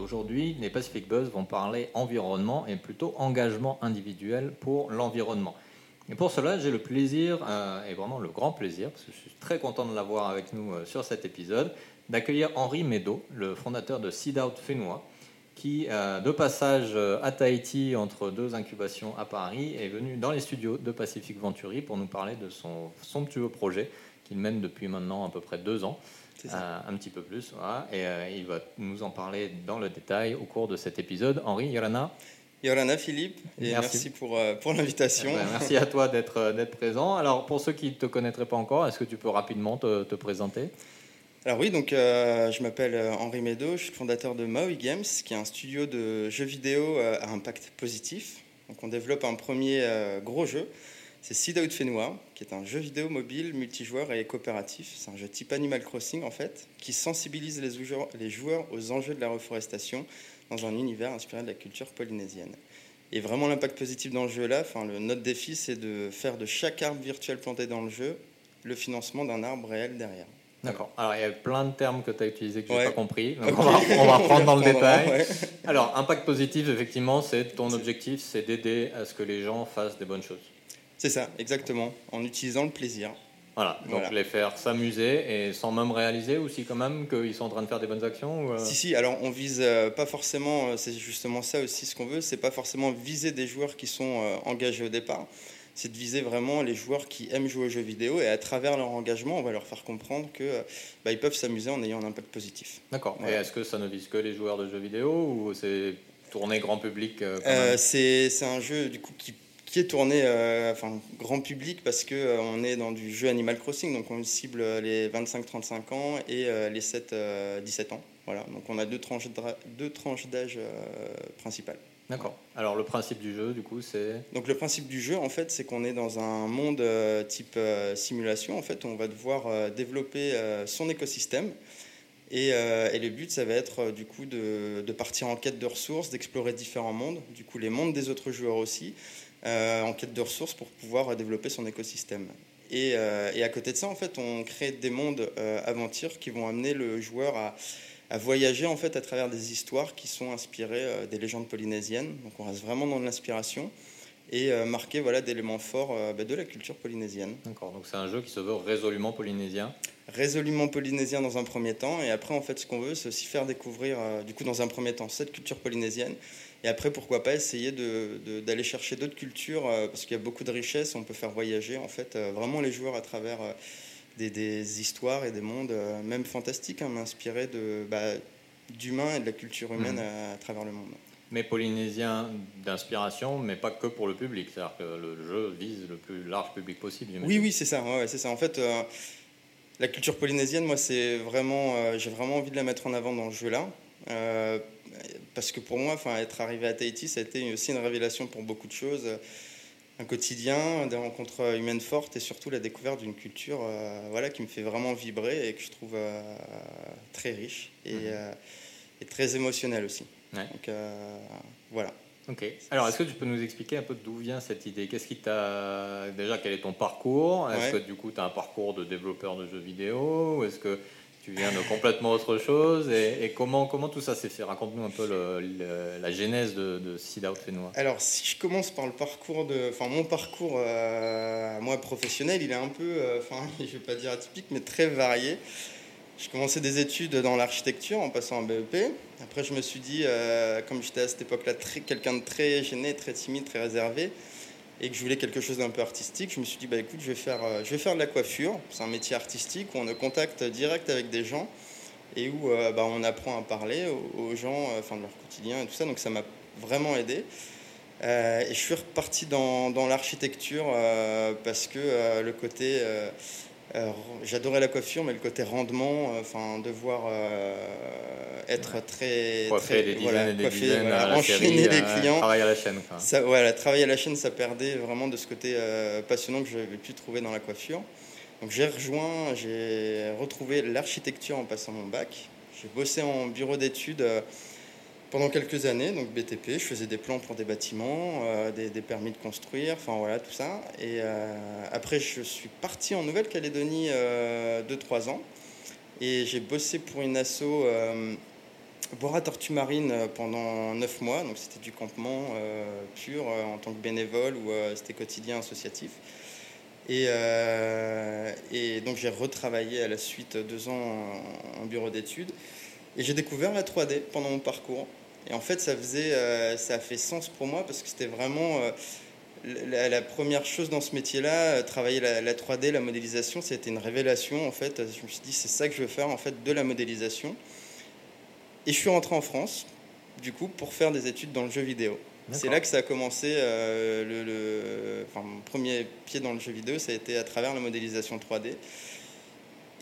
Aujourd'hui, les Pacific Buzz vont parler environnement et plutôt engagement individuel pour l'environnement. Et pour cela, j'ai le plaisir, euh, et vraiment le grand plaisir, parce que je suis très content de l'avoir avec nous euh, sur cet épisode, d'accueillir Henri Meadow, le fondateur de Seed Out Fénois, qui, euh, de passage à Tahiti entre deux incubations à Paris, est venu dans les studios de Pacific Venturi pour nous parler de son somptueux projet qu'il mène depuis maintenant à peu près deux ans. Un petit peu plus, et il va nous en parler dans le détail au cours de cet épisode. Henri, Yorana Yorana Philippe, et merci, pour, euh, pour l'invitation. Eh ben, merci à toi d'être euh, d'être présent. Alors, pour ceux qui ne te connaîtraient pas encore, est-ce que tu peux rapidement te, te présenter? Alors oui, donc euh, je m'appelle Henri Meadow, je suis fondateur de Maui Games, qui est un studio de jeux vidéo à impact positif. Donc on développe un premier gros jeu, c'est Seed Out Fenua, qui est un jeu vidéo mobile, multijoueur et coopératif. C'est un jeu type Animal Crossing en fait, qui sensibilise les les joueurs aux enjeux de la reforestation dans un univers inspiré de la culture polynésienne. Et vraiment l'impact positif dans le jeu là, enfin, le, notre défi c'est de faire de chaque arbre virtuel planté dans le jeu le financement d'un arbre réel derrière. D'accord. Alors, il y a plein de termes que tu as utilisés que je n'ai pas compris. Donc, on, va, on, va, reprendre dans le détail. Alors, impact positif, effectivement, c'est ton objectif, c'est d'aider à ce que les gens fassent des bonnes choses. C'est ça, exactement. En utilisant le plaisir. Voilà, donc les faire s'amuser et sans même réaliser aussi quand même qu'ils sont en train de faire des bonnes actions euh Si, si, alors on vise euh, pas forcément, euh, c'est justement ça aussi ce qu'on veut, c'est pas forcément viser des joueurs qui sont engagés au départ, c'est de viser vraiment les joueurs qui aiment jouer aux jeux vidéo et à travers leur engagement, on va leur faire comprendre que bah, ils peuvent s'amuser en ayant un impact positif. D'accord, et est-ce que ça ne vise que les joueurs de jeux vidéo ou c'est tourné grand public C'est un jeu du coup qui qui est tourné euh, enfin, grand public parce qu'on euh, on est dans du jeu Animal Crossing, donc on cible les 25-35 ans et euh, les 7-17 ans. Voilà, donc on a deux tranches, deux tranches d'âge principales. D'accord. Alors le principe du jeu, du coup, c'est Donc le principe du jeu, en fait, c'est qu'on est dans un monde type simulation. En fait, on va devoir développer son écosystème. Et, et, le but, ça va être du coup de, de, partir en quête de ressources, d'explorer différents mondes, du coup les mondes des autres joueurs aussi, euh, en quête de ressources pour pouvoir développer son écosystème. Et, euh, et, à côté de ça, en fait, on crée des mondes euh, aventures qui vont amener le joueur à, à, voyager en fait à travers des histoires qui sont inspirées des légendes polynésiennes. Donc on reste vraiment dans l'inspiration et marqué voilà d'éléments forts bah, de la culture polynésienne. D'accord. Donc c'est un jeu qui se veut résolument polynésien. Résolument polynésien dans un premier temps, et après en fait ce qu'on veut, c'est aussi faire découvrir du coup dans un premier temps cette culture polynésienne et après, pourquoi pas essayer d'aller chercher d'autres cultures, euh, parce qu'il y a beaucoup de richesses, on peut faire voyager en fait euh, vraiment les joueurs à travers euh, des, histoires et des mondes, même fantastiques, hein, inspirés bah, d'humains et de la culture humaine mmh. à, travers le monde. Mais polynésien d'inspiration, mais pas que pour le public, c'est-à-dire que le jeu vise le plus large public possible. Oui, oui, c'est ça, ouais, c'est ça. En fait, la culture polynésienne, moi, c'est vraiment, j'ai vraiment envie de la mettre en avant dans le jeu-là parce que pour moi, enfin, être arrivé à Tahiti, ça a été aussi une révélation pour beaucoup de choses. Un quotidien, des rencontres humaines fortes et surtout la découverte d'une culture euh, voilà, qui me fait vraiment vibrer et que je trouve euh, très riche et, mhm. euh, et, très émotionnelle aussi. Donc voilà. Ok. Alors, est-ce que tu peux nous expliquer un peu d'où vient cette idée? Qu'est-ce qui t'a. Déjà, quel est ton parcours? Est-ce que du coup, tu as un parcours de développeur de jeux vidéo? Est-ce que tu viens de complètement autre chose. Et, comment, comment tout ça s'est fait? Raconte-nous un peu la genèse de, de Out Alors, si je commence par le parcours de. Enfin, mon parcours, euh, moi, professionnel, il est un peu. Euh, enfin, je ne vais pas dire atypique, mais très varié. J'ai commencé des études dans l'architecture en passant un BEP. Après, je me suis dit, euh, comme j'étais à cette époque-là quelqu'un de très gêné, très timide, très réservé, et que je voulais quelque chose d'un peu artistique, je me suis dit, bah, écoute, je vais, faire, euh, je vais faire de la coiffure. C'est un métier artistique où on a contact direct avec des gens et où euh, bah, on apprend à parler aux, gens euh, enfin, de leur quotidien et tout ça. Donc ça m'a vraiment aidé. et je suis reparti dans, dans l'architecture parce que le côté j'adorais la coiffure, mais le côté rendement, enfin, devoir être très, très voilà, et des enchaîner les euh, clients. Travailler à la chaîne. Ça, voilà, travailler à la chaîne, ça perdait vraiment de ce côté euh, passionnant que j'avais pu trouver dans la coiffure. Donc j'ai rejoint, j'ai retrouvé l'architecture en passant mon bac. J'ai bossé en bureau d'études euh, pendant quelques années, donc BTP. Je faisais des plans pour des bâtiments, des, permis de construire, enfin voilà tout ça. Et après, je suis parti en Nouvelle-Calédonie 2-3 ans et j'ai bossé pour une asso Bora Tortue Marine pendant 9 mois, donc c'était du campement pur en tant que bénévole ou c'était quotidien associatif. Et donc j'ai retravaillé à la suite deux ans en bureau d'études. Et j'ai découvert la 3D pendant mon parcours. Et en fait, ça, faisait, euh, ça a fait sens pour moi parce que c'était vraiment euh, la, première chose dans ce métier-là. Euh, travailler la, 3D, la modélisation, c'était une révélation. En fait, je me suis dit, c'est ça que je veux faire, en fait, de la modélisation. Et je suis rentré en France, du coup, pour faire des études dans le jeu vidéo. C'est là que ça a commencé. le, le enfin, mon premier pied dans le jeu vidéo, ça a été à travers la modélisation 3D.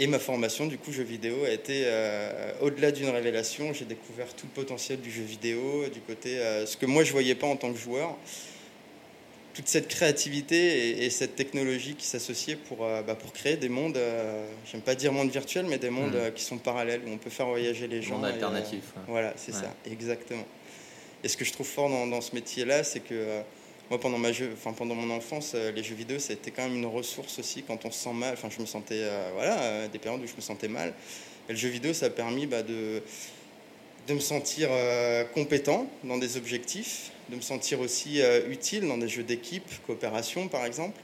Et ma formation, du coup, jeu vidéo, a été euh, au-delà d'une révélation. J'ai découvert tout le potentiel du jeu vidéo, du côté euh, ce que moi je voyais pas en tant que joueur. Toute cette créativité et, cette technologie qui s'associait pour, euh, bah, pour créer des mondes, j'aime pas dire monde virtuel, mais des mondes hmm. qui sont parallèles, où on peut faire voyager les gens. Monde alternatif. Voilà, c'est ça, exactement. Et ce que je trouve fort dans, dans ce métier-là, c'est que moi, pendant, ma jeu, enfin, pendant mon enfance, euh, les jeux vidéo, ça a été quand même une ressource aussi quand on se sent mal. Enfin, je me sentais, euh, voilà, euh, des périodes où je me sentais mal. Et le jeu vidéo, ça a permis bah, de, de me sentir compétent dans des objectifs, de me sentir aussi utile dans des jeux d'équipe, coopération par exemple.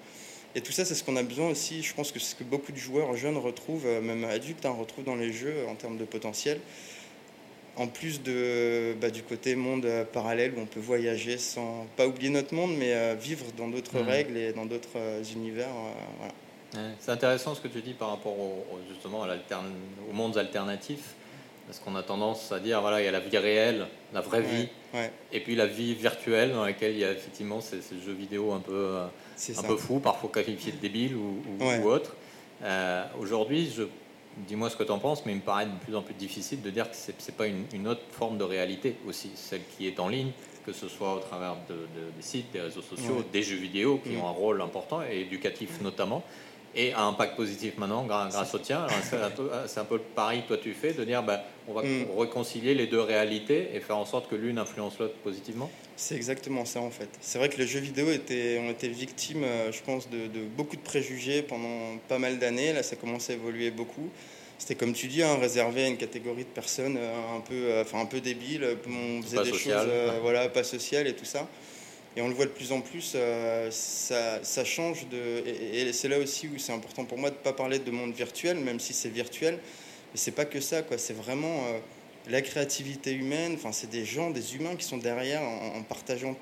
Et tout ça, c'est ce qu'on a besoin aussi. Je pense que c'est ce que beaucoup de joueurs jeunes retrouvent, même adultes, hein, retrouvent dans les jeux en termes de potentiel en plus de, bah, du côté monde euh, parallèle où on peut voyager sans pas oublier notre monde, mais euh, vivre dans d'autres mmh. règles et dans d'autres euh, univers. c'est intéressant ce que tu dis par rapport au, justement à aux mondes alternatifs, parce qu'on a tendance à dire voilà il y a la vie réelle, la vraie vie, et puis la vie virtuelle dans laquelle il y a effectivement ces, jeux vidéo un peu un peu fous, parfois qualifiés de débiles ou, ou, autres. Aujourd'hui, je dis-moi ce que tu en penses, mais il me paraît de plus en plus difficile de dire que ce n'est pas une, autre forme de réalité aussi, celle qui est en ligne, que ce soit au travers de, des sites, des réseaux sociaux, des jeux vidéo qui ont un rôle important et éducatif notamment, et un impact positif maintenant grâce au tien. C'est un peu le pari que toi tu fais, de dire bah, on va mm. réconcilier les deux réalités et faire en sorte que l'une influence l'autre positivement? C'est exactement ça en fait. C'est vrai que les jeux vidéo étaient, ont été victimes, euh, je pense, de, beaucoup de préjugés pendant pas mal d'années. Là, ça commence à évoluer beaucoup. C'était comme tu dis, hein, réservé à une catégorie de personnes euh, un peu, euh, enfin un peu débiles. On faisait des choses, voilà, pas sociales et tout ça. Et on le voit de plus en plus, euh, ça, ça, change de. Et, c'est là aussi où c'est important pour moi de ne pas parler de monde virtuel, même si c'est virtuel. Mais c'est pas que ça, quoi. C'est vraiment euh, la créativité humaine. Enfin, c'est des gens, des humains qui sont derrière en, partageant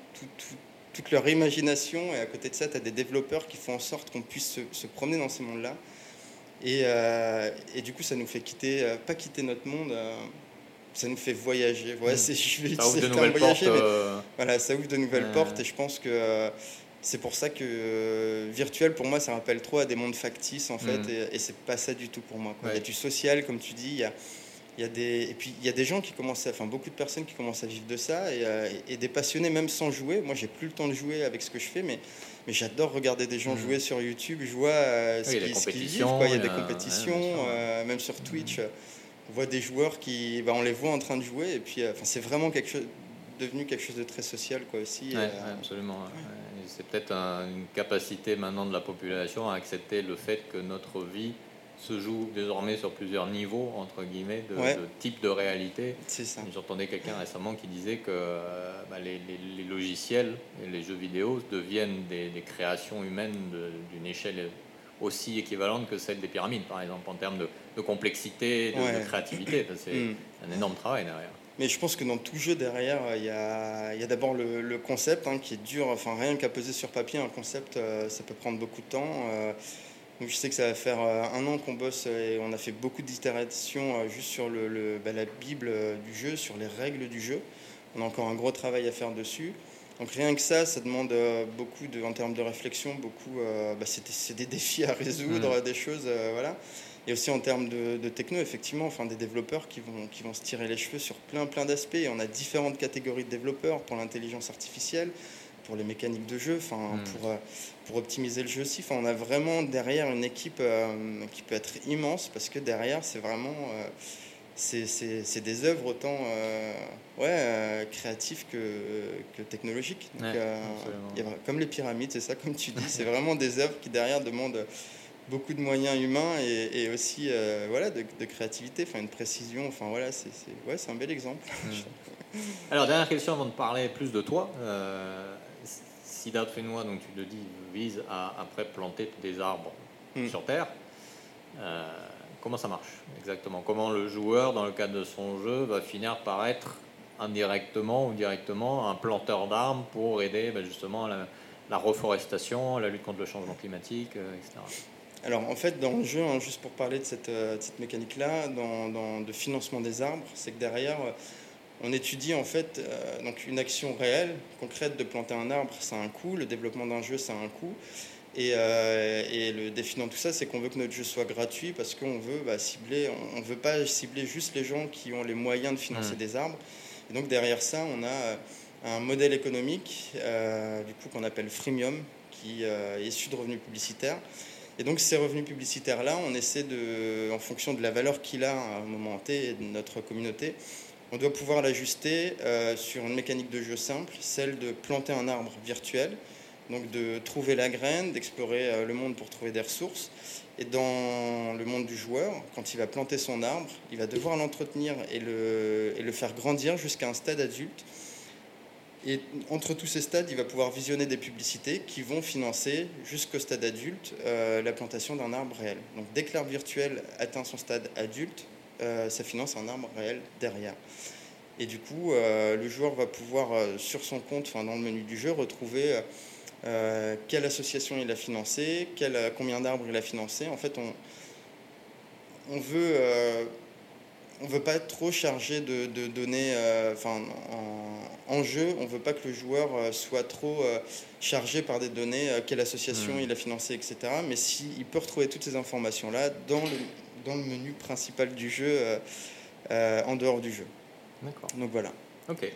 toute leur imagination. Et à côté de ça, tu as des développeurs qui font en sorte qu'on puisse se, promener dans ces mondes-là. Et, euh, et, du coup, ça nous fait quitter, pas quitter notre monde ça nous fait voyager. Ouais, hmm. je vais ça ouvre de nouvelles voyager, portes. Euh, voilà, ça ouvre de nouvelles portes et je pense que euh, c'est pour ça que euh, virtuel pour moi ça rappelle trop à des mondes factices en fait hmm. et, c'est pas ça du tout pour moi. Il y a du social comme tu dis, il y a, il y a des et puis il y a des gens qui commencent à, enfin beaucoup de personnes qui commencent à vivre de ça et, et des passionnés même sans jouer. Moi j'ai plus le temps de jouer avec ce que je fais mais mais j'adore regarder des gens hmm. jouer sur YouTube. Je vois ce qu'ils vivent. Quoi. Il y a des compétitions, même sur Twitch on voit des joueurs qui, bah, on les voit en train de jouer et puis, euh, c'est vraiment quelque chose, devenu quelque chose de très social quoi aussi. Euh, absolument. C'est peut-être une capacité maintenant de la population à accepter le fait que notre vie se joue désormais sur plusieurs niveaux entre guillemets de, type de réalité. J'entendais quelqu'un récemment qui disait que euh, bah, les, logiciels et les jeux vidéo deviennent des, des créations humaines d'une échelle aussi équivalente que celle des pyramides, par exemple, en termes de, complexité, de, créativité. C'est mm. un énorme travail derrière. Mais je pense que dans tout jeu derrière, il y a, d'abord le, concept hein, qui est dur. Enfin, rien qu'à poser sur papier un concept, euh, ça peut prendre beaucoup de temps. Euh, donc je sais que ça va faire euh, un an qu'on bosse et on a fait beaucoup d'itérations juste sur le, bah, la Bible du jeu, sur les règles du jeu. On a encore un gros travail à faire dessus. Donc rien que ça, ça demande euh, beaucoup de, en termes de réflexion, beaucoup. Euh, bah, c'est des défis à résoudre, des choses, euh, voilà. Et aussi en termes de, techno, effectivement, enfin des développeurs qui vont qui vont se tirer les cheveux sur plein plein d'aspects. On a différentes catégories de développeurs pour l'intelligence artificielle, pour les mécaniques de jeu, enfin hmm. pour pour optimiser le jeu aussi. Enfin, on a vraiment derrière une équipe qui peut être immense parce que derrière c'est vraiment c'est des œuvres autant euh, ouais, euh, créatives que, que technologiques. Euh, comme les pyramides, c'est ça, comme tu dis, c'est vraiment des œuvres qui derrière demandent beaucoup de moyens humains et, aussi voilà, de, créativité, enfin une précision. Enfin voilà, c'est ouais, un bel exemple. Mm. Alors dernière question avant de parler plus de toi. Siddharth Fenois, donc tu le dis, vise à après planter des arbres mm. sur Terre. comment ça marche exactement? Comment le joueur, dans le cadre de son jeu, va finir par être indirectement ou directement un planteur d'arbres pour aider ben, justement la, la, reforestation, la lutte contre le changement climatique, euh, etc. Alors en fait, dans le jeu, hein, juste pour parler de cette, euh, mécanique-là, dans, de financement des arbres, c'est que derrière, on étudie en fait euh, donc une action réelle, concrète de planter un arbre, ça a un coût, le développement d'un jeu, ça a un coût. Et, et, le défi dans tout ça, c'est qu'on veut que notre jeu soit gratuit parce qu'on veut bah, cibler, on ne veut pas cibler juste les gens qui ont les moyens de financer mmh. des arbres, et donc derrière ça, on a euh, un modèle économique euh, du coup qu'on appelle freemium, qui euh, est issu de revenus publicitaires. Et donc ces revenus publicitaires-là, on essaie de, en fonction de la valeur qu'il a à un moment T et de notre communauté, on doit pouvoir l'ajuster sur une mécanique de jeu simple, celle de planter un arbre virtuel, donc de trouver la graine, d'explorer le monde pour trouver des ressources, et dans le monde du joueur, quand il va planter son arbre, il va devoir l'entretenir et le, faire grandir jusqu'à un stade adulte. Et entre tous ces stades, il va pouvoir visionner des publicités qui vont financer jusqu'au stade adulte euh, la plantation d'un arbre réel. Donc dès que l'arbre virtuel atteint son stade adulte, euh, ça finance un arbre réel derrière. Et du coup, euh, le joueur va pouvoir, sur son compte, enfin, dans le menu du jeu, retrouver euh, quelle association il a financé, quel, euh, combien d'arbres il a financé. En fait, on, on veut, euh, on veut pas être trop chargé de, données enfin, en, jeu. On veut pas que le joueur soit trop chargé par des données, quelle association hmm. il a financé, etc. Mais s'il peut retrouver toutes ces informations-là dans le, dans le menu principal du jeu, en dehors du jeu. D'accord. Donc voilà. Ok. Euh,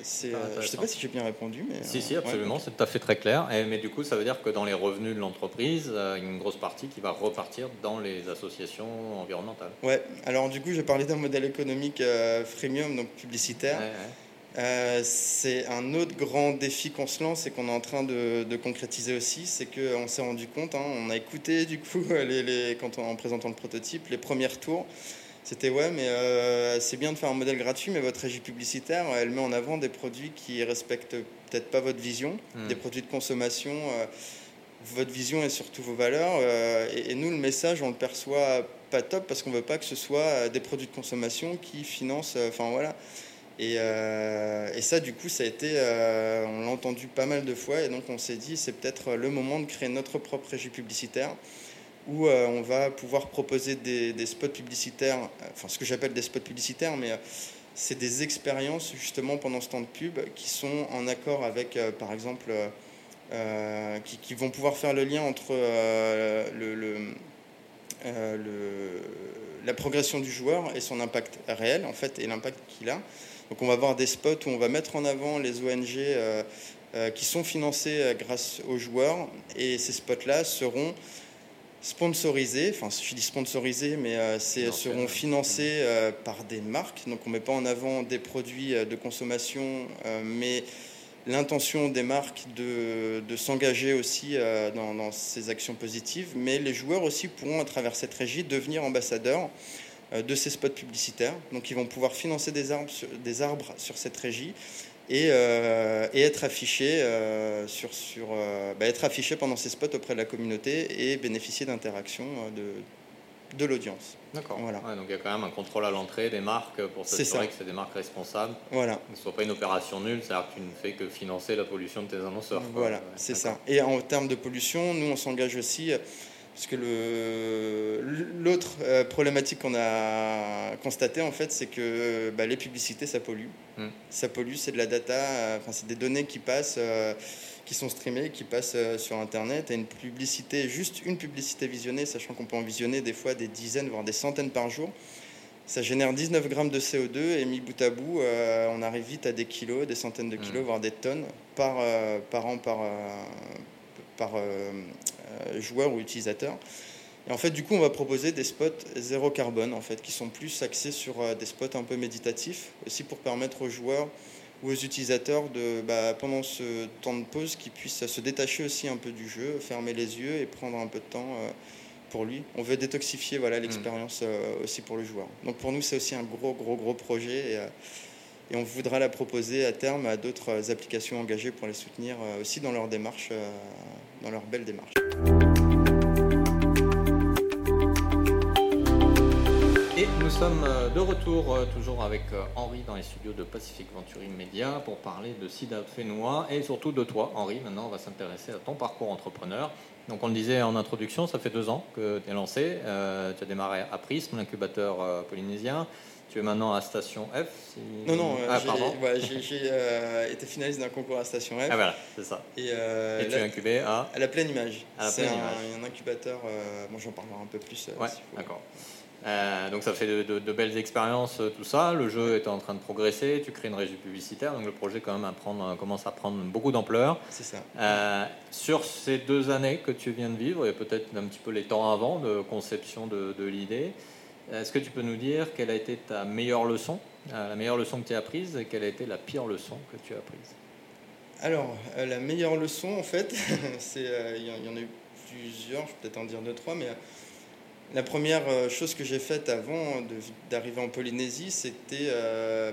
je ne sais pas si j'ai bien répondu, mais. Si, si, euh, absolument, c'est tout à fait très clair. Et, mais du coup, ça veut dire que dans les revenus de l'entreprise, euh, il y a une grosse partie qui va repartir dans les associations environnementales. Ouais, alors du coup, j'ai parlé d'un modèle économique freemium, donc publicitaire. C'est un autre grand défi qu'on se lance et qu'on est en train de, concrétiser aussi, c'est qu'on s'est rendu compte, hein, on a écouté du coup les, les, quand on, en présentant le prototype, les premiers tours. C'était ouais, mais euh, c'est bien de faire un modèle gratuit, mais votre régie publicitaire, elle met en avant des produits qui respectent peut-être pas votre vision, hmm. des produits de consommation, euh, votre vision et surtout vos valeurs. Euh, et, nous, le message, on le perçoit pas top parce qu'on veut pas que ce soit des produits de consommation qui financent. Enfin voilà. Et, et, ça, du coup, ça a été, on l'a entendu pas mal de fois, et donc on s'est dit, c'est peut-être le moment de créer notre propre régie publicitaire où euh, on va pouvoir proposer des, spots publicitaires, enfin ce que j'appelle des spots publicitaires, mais euh, c'est des expériences justement pendant ce temps de pub qui sont en accord avec, euh, par exemple, qui, vont pouvoir faire le lien entre la progression du joueur et son impact réel, en fait, et l'impact qu'il a. Donc on va avoir des spots où on va mettre en avant les ONG qui sont financées grâce aux joueurs, et ces spots-là seront sponsorisés, enfin je dis sponsorisés, mais euh, seront financés euh, par des marques. Donc on ne met pas en avant des produits euh, de consommation, mais l'intention des marques de, de s'engager aussi dans, ces actions positives. Mais les joueurs aussi pourront, à travers cette régie, devenir ambassadeurs de ces spots publicitaires. Donc ils vont pouvoir financer des arbres, des arbres sur cette régie euh, et, être affiché euh, sur, sur euh, bah, être affiché pendant ces spots auprès de la communauté et bénéficier d'interactions de, de l'audience. D'accord. Voilà. donc il y a quand même un contrôle à l'entrée des marques pour s'assurer que c'est des marques responsables. Voilà. Que ce soit pas une opération nulle, c'est-à-dire que tu ne fais que financer la pollution de tes annonceurs. Voilà, c'est ça. Et en termes de pollution, nous on s'engage aussi parce que l'autre euh, problématique qu'on a constatée, en fait, c'est que bah, les publicités, ça pollue. Hmm. Ça pollue, c'est de la data, euh, enfin, c'est des données qui passent, euh, qui sont streamées, qui passent sur Internet. Et une publicité, juste une publicité visionnée, sachant qu'on peut en visionner des fois des dizaines, voire des centaines par jour, ça génère 19 grammes de CO2 et mis bout à bout, on arrive vite à des kilos, des centaines de kilos, hmm. voire des tonnes par, par an, par, par euh, joueurs ou utilisateurs. Et en fait, du coup, on va proposer des spots zéro carbone, en fait, qui sont plus axés sur euh, des spots un peu méditatifs, aussi pour permettre aux joueurs ou aux utilisateurs de, bah, pendant ce temps de pause, qu'ils puissent se détacher aussi un peu du jeu, fermer les yeux et prendre un peu de temps pour lui. On veut détoxifier voilà, l'expérience aussi pour le joueur. Donc pour nous, c'est aussi un gros, gros, gros projet. Et, et on voudra la proposer à terme à d'autres applications engagées pour les soutenir aussi dans leur démarche, dans leur belle démarche. Et nous sommes de retour toujours avec Henri dans les studios de Pacific Venturing Media pour parler de Sida Fénois et surtout de toi, Henri. Maintenant, on va s'intéresser à ton parcours entrepreneur. Donc, on le disait en introduction, ça fait deux ans que tu es lancé. tu as démarré à Prism, l'incubateur polynésien. Tu es maintenant à Station F Non, non, ah, j'ai euh, été finaliste d'un concours à Station F. Ah voilà, c'est ça. Et, euh, tu es incubé à À la pleine image. C'est un, incubateur, euh, bon, j'en parlerai un peu plus. ouais, d'accord. donc ça fait de, belles expériences, tout ça. Le jeu est en train de progresser. Tu crées une régie publicitaire, donc le projet quand même à prendre, commence à prendre beaucoup d'ampleur. C'est ça. sur ces deux années que tu viens de vivre et peut-être un petit peu les temps avant de conception de, de l'idée, est-ce que tu peux nous dire quelle a été ta meilleure leçon, euh, la meilleure leçon que tu as apprise et quelle a été la pire leçon que tu as apprise? Alors, euh, la meilleure leçon, en fait, c'est euh, il y, en a eu plusieurs, je vais peut-être en dire deux, trois, mais la première chose que j'ai faite avant d'arriver en Polynésie, c'était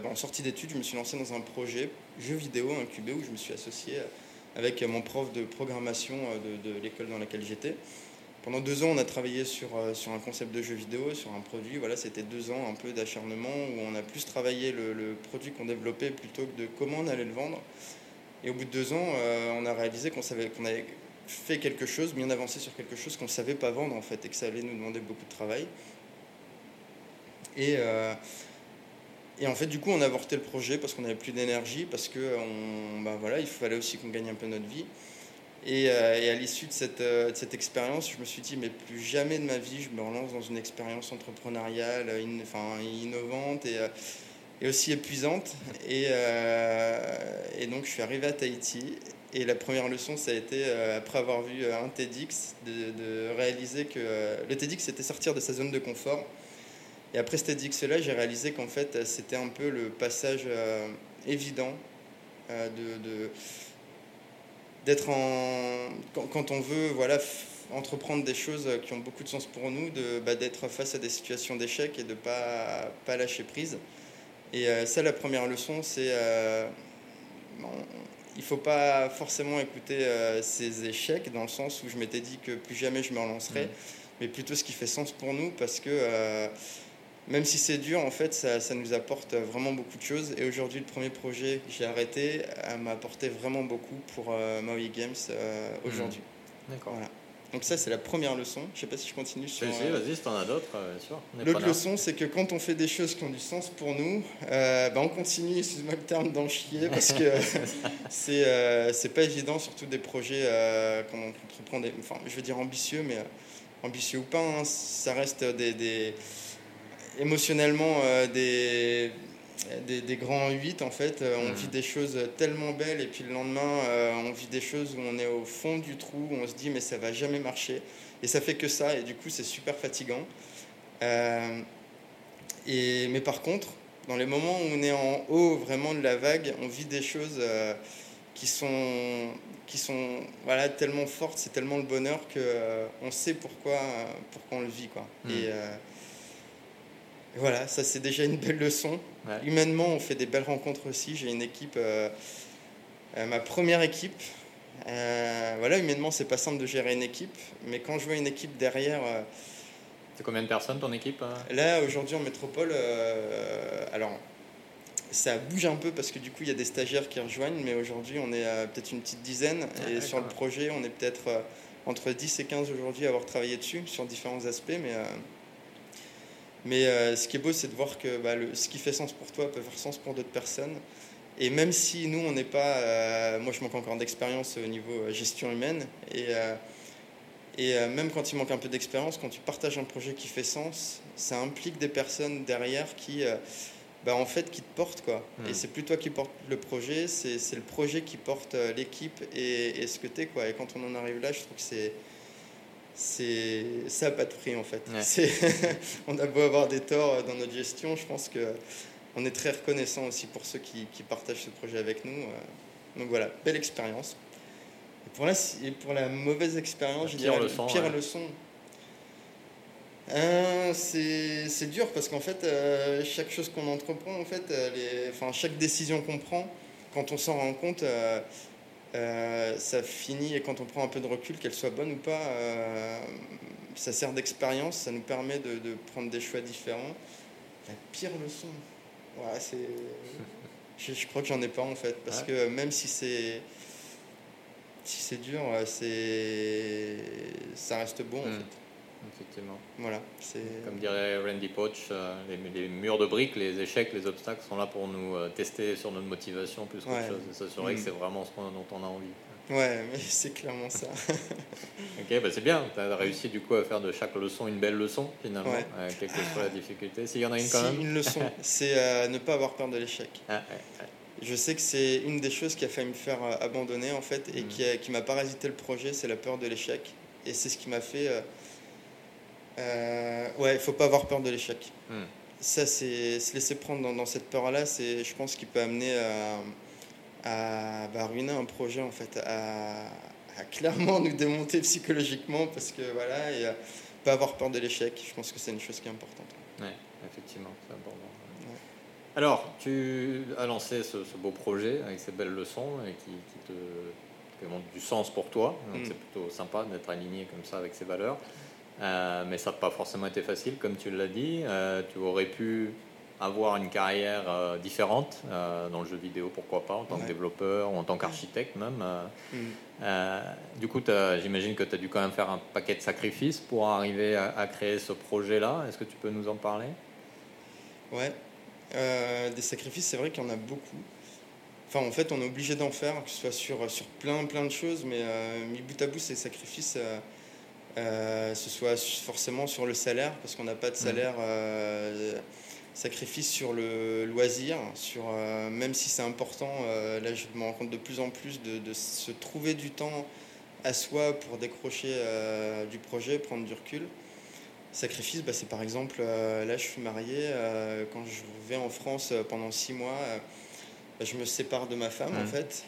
en sortie d'études, je me suis lancé dans un projet jeu vidéo incubé où je me suis associé avec mon prof de programmation de l'école dans laquelle j'étais. Pendant deux ans, on a travaillé sur, euh, sur un concept de jeu vidéo, sur un produit. Voilà, c'était deux ans un peu d'acharnement où on a plus travaillé le, produit qu'on développait plutôt que de comment on allait le vendre. Et au bout de deux ans, euh, on a réalisé qu'on savait qu'on avait fait quelque chose, bien avancé sur quelque chose qu'on ne savait pas vendre en fait, et que ça allait nous demander beaucoup de travail. Et, euh, et en fait, du coup, on a avorté le projet parce qu'on n'avait plus d'énergie, parce que bah, voilà, il fallait aussi qu'on gagne un peu notre vie. Euh, et, à l'issue euh, de cette, expérience, je me suis dit, mais plus jamais de ma vie, je me relance dans une expérience entrepreneuriale enfin, innovante et, euh, aussi épuisante. Et, donc, je suis arrivé à Tahiti. Et la première leçon, ça a été, après avoir vu un TEDx, de, réaliser que le TEDx, c'était sortir de sa zone de confort. Et après ce TEDx-là, j'ai réalisé qu'en fait, c'était un peu le passage évident de d'être en quand, on veut voilà entreprendre des choses qui ont beaucoup de sens pour nous, de bah, d'être face à des situations d'échec et de pas pas lâcher prise. Et euh, ça, la première leçon, c'est euh, il faut pas forcément écouter euh, ces échecs dans le sens où je m'étais dit que plus jamais je me relancerai, mmh. mais plutôt ce qui fait sens pour nous parce que euh, même si c'est dur, en fait, ça, ça, nous apporte vraiment beaucoup de choses. Et aujourd'hui, le premier projet que j'ai arrêté m'a apporté vraiment beaucoup pour euh, Maui Games euh, hmm. aujourd'hui. D'accord. Voilà. Donc ça, c'est la première leçon. Je ne sais pas si je continue sur... Si, vas-y, si en as d'autres, euh, bien sûr. L'autre leçon, c'est que quand on fait des choses qui ont du sens pour nous, bah, on continue, excuse-moi le terme, d'en chier, parce que c'est c'est pas évident, surtout des projets quand on entreprend des... Enfin, je veux dire ambitieux, mais ambitieux ou pas, hein, ça reste des, des émotionnellement euh, des, des, grands 8 en fait. Euh, on mm. vit des choses tellement belles et puis le lendemain euh, on vit des choses où on est au fond du trou, où on se dit mais ça va jamais marcher. Et ça fait que ça et du coup c'est super fatigant. et, mais par contre, dans les moments où on est en haut vraiment de la vague, on vit des choses qui sont qui sont voilà tellement fortes, c'est tellement le bonheur que on sait pourquoi pourquoi on le vit quoi. Et voilà, ça c'est déjà une belle leçon. Humainement, on fait des belles rencontres aussi. J'ai une équipe, euh, euh, ma première équipe. Euh, voilà, humainement, c'est pas simple de gérer une équipe, mais quand je vois une équipe derrière. c'est combien de personnes ton équipe Là, aujourd'hui en métropole, alors ça bouge un peu parce que du coup, il y a des stagiaires qui rejoignent, mais aujourd'hui, on est peut-être une petite dizaine. Ah, et sur le projet, on est peut-être entre 10 et 15 aujourd'hui à avoir travaillé dessus, sur différents aspects, mais mais euh, ce qui est beau, c'est de voir que bah, ce qui fait sens pour toi peut faire sens pour d'autres personnes. Et même si nous, on n'est pas. Euh, moi, je manque encore d'expérience au niveau euh, gestion humaine. Et, et même quand il manque un peu d'expérience, quand tu partages un projet qui fait sens, ça implique des personnes derrière qui. Bah, en fait, qui te portent. Quoi. Et hmm. c'est plus toi qui portes le projet, c'est le projet qui porte l'équipe et, et, ce que tu es. Quoi. Et quand on en arrive là, je trouve que c'est c'est ça pas de prix en fait. on a beau avoir des torts dans notre gestion, je pense que on est très reconnaissant aussi pour ceux qui, partagent ce projet avec nous. Euh. Donc voilà, belle expérience. Et pour la, et pour la mauvaise expérience, je dirais la pire leçon. Euh, c'est dur parce qu'en fait, euh, chaque chose qu'on entreprend, en fait, les, enfin, chaque décision qu'on prend, quand on s'en rend compte, ça finit et quand on prend un peu de recul, qu'elle soit bonne ou pas, ça sert d'expérience, ça nous permet de, de, prendre des choix différents. La pire leçon, ouais, c'est je, crois que j'en ai pas en fait, parce que même si c'est si c'est dur, c'est ça reste bon en hmm. fait. Effectivement. Voilà, Comme dirait Randy Poach, euh, les, murs de briques, les échecs, les obstacles sont là pour nous euh, tester sur notre motivation plus qu'autre chose et s'assurer que hmm. c'est vraiment ce dont on a envie. Ouais, mais c'est clairement ça. ok, bah c'est bien. Tu as réussi du coup à faire de chaque leçon une belle leçon finalement, euh, quelle que soit la difficulté. S'il y en a une quand même. une leçon, c'est euh, ne pas avoir peur de l'échec. Ah, Je sais que c'est une des choses qui a failli me faire euh, abandonner en fait et mm. qui, qui m'a parasité le projet, c'est la peur de l'échec. Et c'est ce qui m'a fait. Ouais, il faut pas avoir peur de l'échec. Mm. Ça, c'est se laisser prendre dans, dans cette peur-là, c'est, je pense, qui peut amener à à bah, ruiner un projet en fait, à, clairement nous démonter psychologiquement parce que voilà, et pas avoir peur de l'échec. Je pense que c'est une chose qui est importante. Oui, effectivement, c'est important. Alors, tu as lancé ce, beau projet avec ces belles leçons et qui, te qui du sens pour toi. Donc mm. c'est plutôt sympa d'être aligné comme ça avec ces valeurs. Euh, mais ça n'a pas forcément été facile, comme tu l'as dit. Euh, tu aurais pu avoir une carrière euh, différente dans le jeu vidéo, pourquoi pas, en tant que développeur ou en tant qu'architecte même. Mm. du coup, j'imagine que tu as dû quand même faire un paquet de sacrifices pour arriver à, créer ce projet-là. Est-ce que tu peux nous en parler? Ouais, des sacrifices, c'est vrai qu'il y en a beaucoup. Enfin, en fait, on est obligé d'en faire, que ce soit sur, sur plein, plein de choses, mais mis bout à bout, ces sacrifices, ce soit forcément sur le salaire, parce qu'on n'a pas de mm. salaire sacrifice sur le loisir, sur, euh, même si c'est important, euh, là je me rends compte de plus en plus de, se trouver du temps à soi pour décrocher euh, du projet, prendre du recul. Sacrifice, bah, c'est par exemple, là je suis marié, quand je vais en France pendant six mois, bah, je me sépare de ma femme en mmh. fait,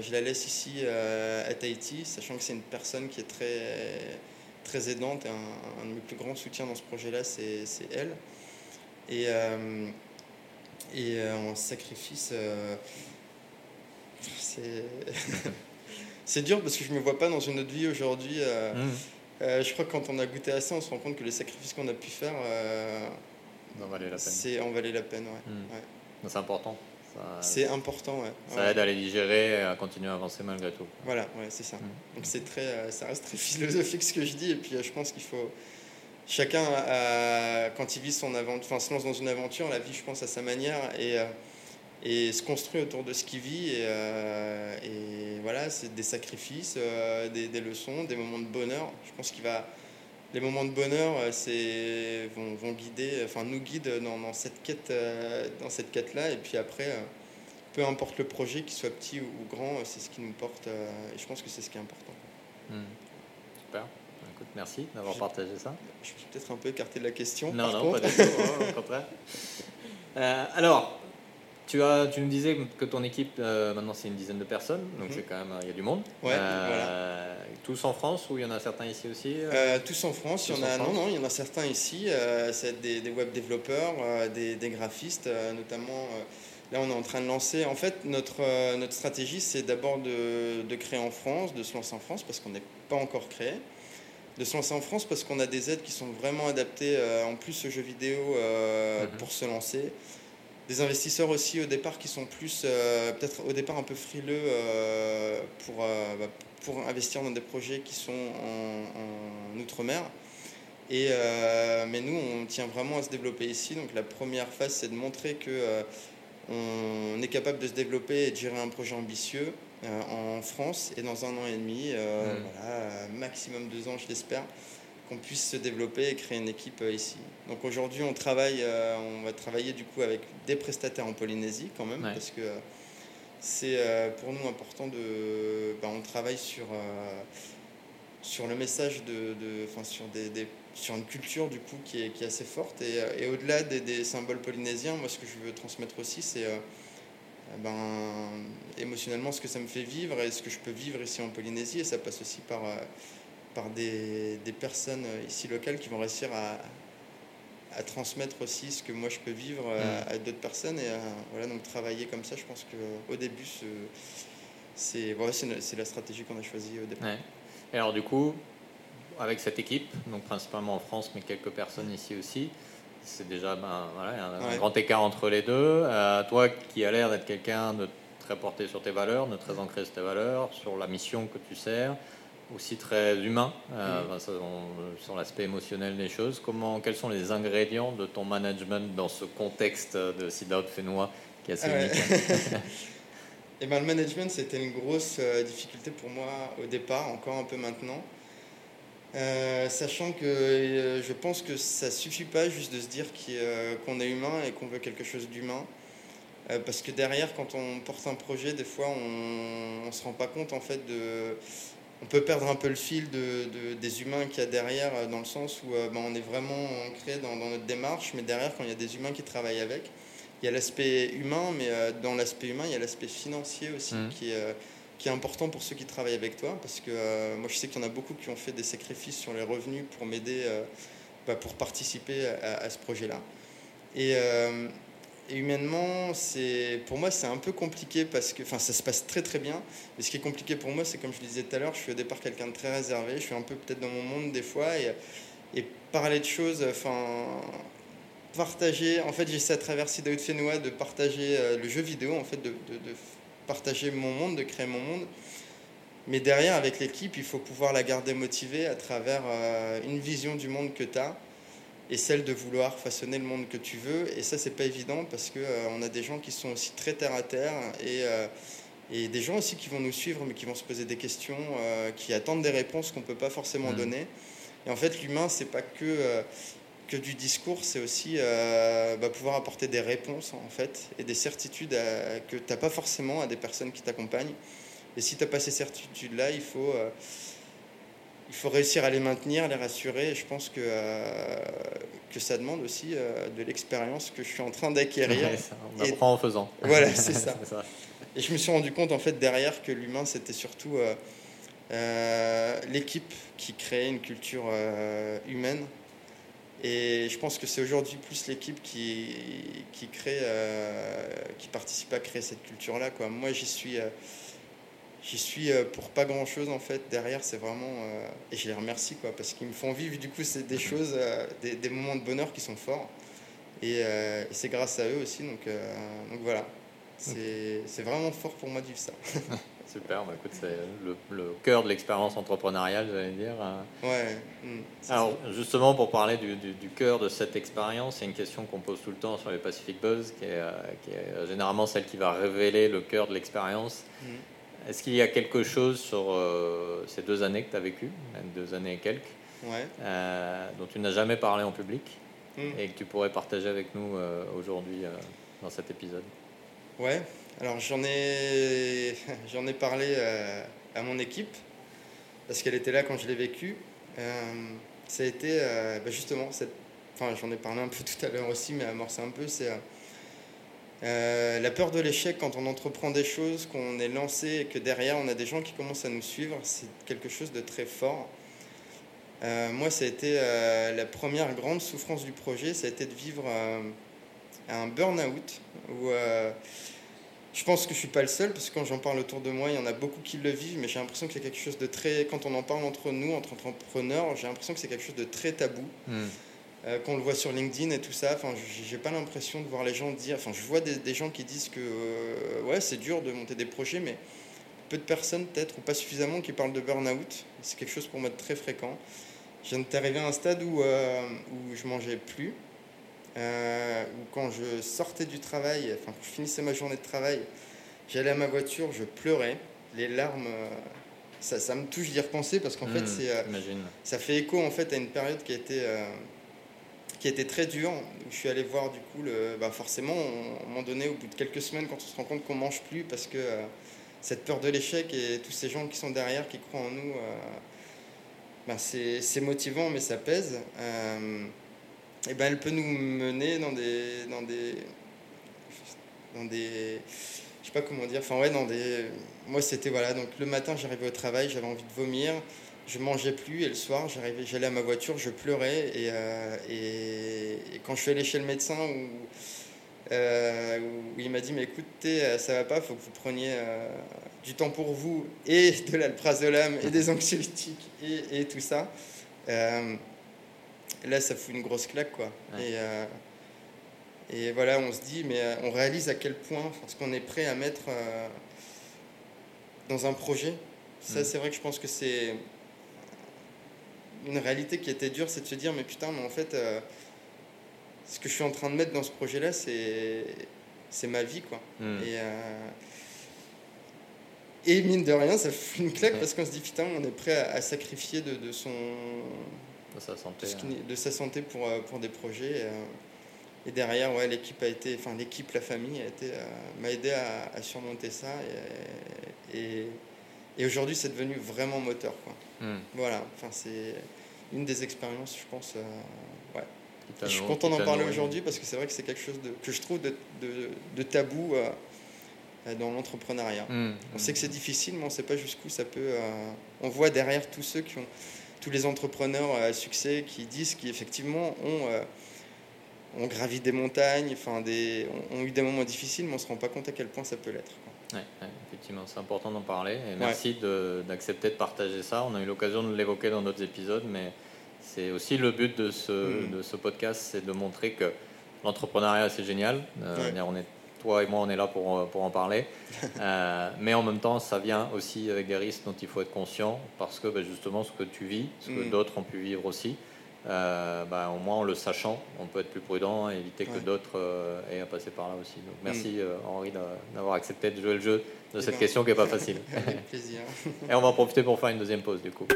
je la laisse ici à Tahiti, sachant que c'est une personne qui est très, très aidante et un, un de mes plus grands soutiens dans ce projet-là, c'est elle. Et, euh, et euh, en sacrifice, euh, c'est. c'est dur parce que je me vois pas dans une autre vie aujourd'hui. Mmh. je crois que quand on a goûté à ça, on se rend compte que les sacrifices qu'on a pu faire, en valait la peine. C'est en valait la peine, ouais. Mmh. C'est important. C'est important, ouais. Ça aide à les digérer et à continuer à avancer malgré tout. Voilà, ouais, c'est ça. Mmh. Donc c'est très, ça reste très philosophique ce que je dis, et puis je pense qu'il faut, chacun, quand il vit son aventure, enfin, se lance dans une aventure, la vie, je pense, à sa manière et, euh, et se construit autour de ce qu'il vit. Et, euh, et voilà, c'est des sacrifices, euh, des, des, leçons, des moments de bonheur. Je pense qu'il va. Les moments de bonheur c'est, vont, vont, guider, enfin, nous guident dans, dans cette quête, dans cette quête-là. Et puis après, peu importe le projet, qu'il soit petit ou, grand, c'est ce qui nous porte. et je pense que c'est ce qui est important. Hmm. Super merci d'avoir partagé ça. Je suis peut-être un peu écarté de la question. Non, non, pas du tout, au contraire. Euh, alors, tu, as, tu nous disais que ton équipe, euh, maintenant, c'est une dizaine de personnes, donc mhm. c'est quand même, il y a du monde. Ouais, euh, Tous en France ou il y en a certains ici aussi Tous en France, il y en a, non, non, il y en a certains ici. c'est des, des, web développeurs, des, des, graphistes, notamment. Là, on est en train de lancer. En fait, notre, notre stratégie, c'est d'abord de, de, créer en France, de se lancer en France, parce qu'on n'est pas encore créé de se lancer en France parce qu'on a des aides qui sont vraiment adaptées euh, en plus aux jeux vidéo euh, mhm. pour se lancer. Des investisseurs aussi au départ qui sont plus, euh, peut-être au départ un peu frileux pour, bah, pour investir dans des projets qui sont en, outre-mer. Et, mais nous, on tient vraiment à se développer ici. Donc la première phase, c'est de montrer que on est capable de se développer et de gérer un projet ambitieux euh, en France et dans un an et demi, euh, voilà, maximum deux ans, je l'espère, qu'on puisse se développer et créer une équipe euh, ici. Donc aujourd'hui, on travaille, on va travailler du coup avec des prestataires en Polynésie quand même, parce que c'est pour nous important de, ben, on travaille sur sur le message de, de sur des, des, sur une culture du coup qui est, qui est assez forte et, et au-delà des, des, symboles polynésiens, moi ce que je veux transmettre aussi, c'est eh ben, émotionnellement ce que ça me fait vivre et ce que je peux vivre ici en Polynésie. Et ça passe aussi par, euh, par des, personnes ici locales qui vont réussir à, à, transmettre aussi ce que moi je peux vivre à, mm. d'autres personnes. Et voilà, donc travailler comme ça, je pense qu'au début, c'est voilà, la stratégie qu'on a choisie au départ. Et alors du coup, avec cette équipe, donc principalement en France, mais quelques personnes ici aussi, c'est déjà ben, voilà, un, grand écart entre les deux. Euh, toi qui as l'air d'être quelqu'un de très porté sur tes valeurs, de très ancré sur tes valeurs, sur la mission que tu sers, aussi très humain euh, mm. ben, sur l'aspect émotionnel des choses. Comment, quels sont les ingrédients de ton management dans ce contexte de Sidout Fénois qui est assez ah unique Et ben, le management, c'était une grosse euh, difficulté pour moi au départ, encore un peu maintenant. Euh, sachant que euh, je pense que ça suffit pas juste de se dire qu'on est humain et qu'on veut quelque chose d'humain. parce que derrière, quand on porte un projet, des fois, on ne se rend pas compte en fait de. On peut perdre un peu le fil de, des humains qu'il y a derrière, dans le sens où ben, on est vraiment ancré dans, dans, notre démarche, mais derrière, quand il y a des humains qui travaillent avec, il y a l'aspect humain, mais euh, dans l'aspect humain, il y a l'aspect financier aussi mmh. qui, est, euh, qui est important pour ceux qui travaillent avec toi. Parce que euh, moi, je sais qu'il y en a beaucoup qui ont fait des sacrifices sur les revenus pour m'aider, bah, pour participer à, ce projet-là. Et, humainement, c'est, pour moi, c'est un peu compliqué parce que, ça se passe très très bien. Mais ce qui est compliqué pour moi, c'est comme je le disais tout à l'heure, je suis au départ quelqu'un de très réservé. Je suis un peu peut-être dans mon monde des fois et, et parler de choses, enfin partager, en fait j'essaie à travers Sidaout Fenois de partager euh, le jeu vidéo, en fait de, de, partager mon monde, de créer mon monde. Mais derrière, avec l'équipe, il faut pouvoir la garder motivée à travers euh, une vision du monde que tu as et celle de vouloir façonner le monde que tu veux. Et ça, c'est pas évident parce qu'on euh, on a des gens qui sont aussi très terre à terre et, et, des gens aussi qui vont nous suivre mais qui vont se poser des questions, qui attendent des réponses qu'on peut pas forcément mmh. donner. Et en fait, l'humain, c'est pas que que du discours, c'est aussi euh, bah, pouvoir apporter des réponses en fait et des certitudes que tu n'as pas forcément à des personnes qui t'accompagnent. Et si tu n'as pas ces certitudes-là, il faut, euh, il faut réussir à les maintenir, les rassurer. Et je pense que, euh, que ça demande aussi de l'expérience que je suis en train d'acquérir. on apprend en faisant. Voilà, c'est ça. ça. Et je me suis rendu compte en fait derrière que l'humain, c'était surtout l'équipe qui créait une culture humaine et je pense que c'est aujourd'hui plus l'équipe qui, qui crée, euh, qui participe à créer cette culture-là. Moi, j'y suis, euh, j'y suis euh, pour pas grand-chose en fait. Derrière, c'est vraiment et je les remercie quoi, parce qu'ils me font vivre. Du coup, c'est des choses, des, des, moments de bonheur qui sont forts. Et, c'est grâce à eux aussi. Donc, donc voilà, c'est, vraiment fort pour moi de vivre ça. Super, bah, écoute, c'est le, cœur de l'expérience entrepreneuriale, j'allais dire. Ouais. Hmm, Alors, justement, pour parler du, du, cœur de cette expérience, c'est une question qu'on pose tout le temps sur les Pacific Buzz, qui est, euh, qui est généralement celle qui va révéler le cœur de l'expérience. Hmm. Est-ce qu'il y a quelque chose sur euh, ces deux années que tu as vécues, deux années et quelques, euh, dont tu n'as jamais parlé en public hmm. et que tu pourrais partager avec nous aujourd'hui dans cet épisode? Ouais, alors j'en ai, j'en ai parlé euh, à, mon équipe parce qu'elle était là quand je l'ai vécu. Euh, ça a été euh, bah, justement, cette, enfin j'en ai parlé un peu tout à l'heure aussi, mais amorcé un peu, c'est la peur de l'échec quand on entreprend des choses, qu'on est lancé et que derrière on a des gens qui commencent à nous suivre, c'est quelque chose de très fort. moi, ça a été la première grande souffrance du projet, ça a été de vivre un burn-out je pense que je suis pas le seul, parce que quand j'en parle autour de moi, il y en a beaucoup qui le vivent, mais j'ai l'impression que c'est quelque chose de très. Quand on en parle entre nous, entre entrepreneurs, j'ai l'impression que c'est quelque chose de très tabou. Hmm. Euh, quand on le voit sur LinkedIn et tout ça, enfin, j'ai pas l'impression de voir les gens dire. Enfin, je vois des, gens qui disent que euh, ouais, c'est dur de monter des projets, mais peu de personnes, peut-être, ou pas suffisamment, qui parlent de burn-out. C'est quelque chose pour moi de très fréquent. Je viens d'arriver à un stade où, euh, où je mangeais plus. Euh, où quand je sortais du travail, enfin quand je finissais ma journée de travail, j'allais à ma voiture, je pleurais, les larmes, euh, ça, ça me touche d'y repenser parce qu'en fait hmm, c'est, euh, ça fait écho en fait à une période qui a été, qui été très dure. je suis allé voir du coup, bah forcément, à un moment donné, au bout de quelques semaines, quand on se rend compte qu'on mange plus parce que cette peur de l'échec et tous ces gens qui sont derrière, qui croient en nous, bah, c'est motivant mais ça pèse et eh ben, elle peut nous mener dans des, dans des, dans des, je sais pas comment dire. Enfin ouais, dans des. Moi c'était voilà. Donc le matin j'arrivais au travail, j'avais envie de vomir, je mangeais plus et le soir j'arrivais, j'allais à ma voiture, je pleurais et, euh, et, et, quand je suis allé chez le médecin où, euh, où il m'a dit mais écoutez ça va pas, faut que vous preniez euh, du temps pour vous et de l'alprazolam et des anxiolytiques et, et tout ça. Euh, là ça fout une grosse claque quoi. Ouais. Et euh, et voilà, on se dit, mais euh, on réalise à quel point ce qu'on est prêt à mettre euh, dans un projet. Ça, Mm. c'est vrai que je pense que c'est une réalité qui était dure, c'est de se dire, mais putain, mais en fait, euh, ce que je suis en train de mettre dans ce projet-là, c'est c'est ma vie, quoi. Mm. Et, euh, et mine de rien, ça fout une claque Ouais. parce qu'on se dit, putain, on est prêt à, à sacrifier de, de son, De sa santé. de, hein. sa santé pour, euh, pour des projets. et derrière, ouais, l'équipe a été, enfin l'équipe, la famille a été, m'a aidé à, à surmonter ça. Et, et, et aujourd'hui, c'est devenu vraiment moteur, quoi. Mm. Voilà. Enfin, c'est une des expériences, je pense. euh, ouais. Qui Je suis content qui d'en parler aujourd'hui parce que c'est vrai que c'est quelque chose de, que je trouve de, de, de tabou euh, dans l'entrepreneuriat. Mm. On sait que c'est difficile, mais on ne sait pas jusqu'où ça peut. euh, on voit derrière tous ceux qui ont, tous les entrepreneurs à succès qui disent qu'effectivement ont, euh, ont gravi des montagnes, enfin des, ont, ont eu des moments difficiles, mais on ne se rend pas compte à quel point ça peut l'être. Ouais, ouais, effectivement, c'est important d'en parler. Et merci de- d'accepter de, partager ça. On a eu l'occasion de l'évoquer dans d'autres épisodes, mais c'est aussi le but de ce, Mm. de ce podcast, c'est de montrer que l'entrepreneuriat, c'est génial. Euh, Ouais. on est, toi et moi, on est là pour, euh, pour en parler. Euh, mais en même temps, ça vient aussi avec des risques dont il faut être conscient, parce que ben, justement, ce que tu vis, ce que Mm. d'autres ont pu vivre aussi, euh, ben, au moins en le sachant, on peut être plus prudent et éviter que Ouais. d'autres euh, aient à passer par là aussi. Donc, merci Mm. euh, Henri d'a- d'avoir accepté de jouer le jeu de Eh cette ben. question qui n'est pas facile. Avec plaisir. et on va en profiter pour faire une deuxième pause du coup.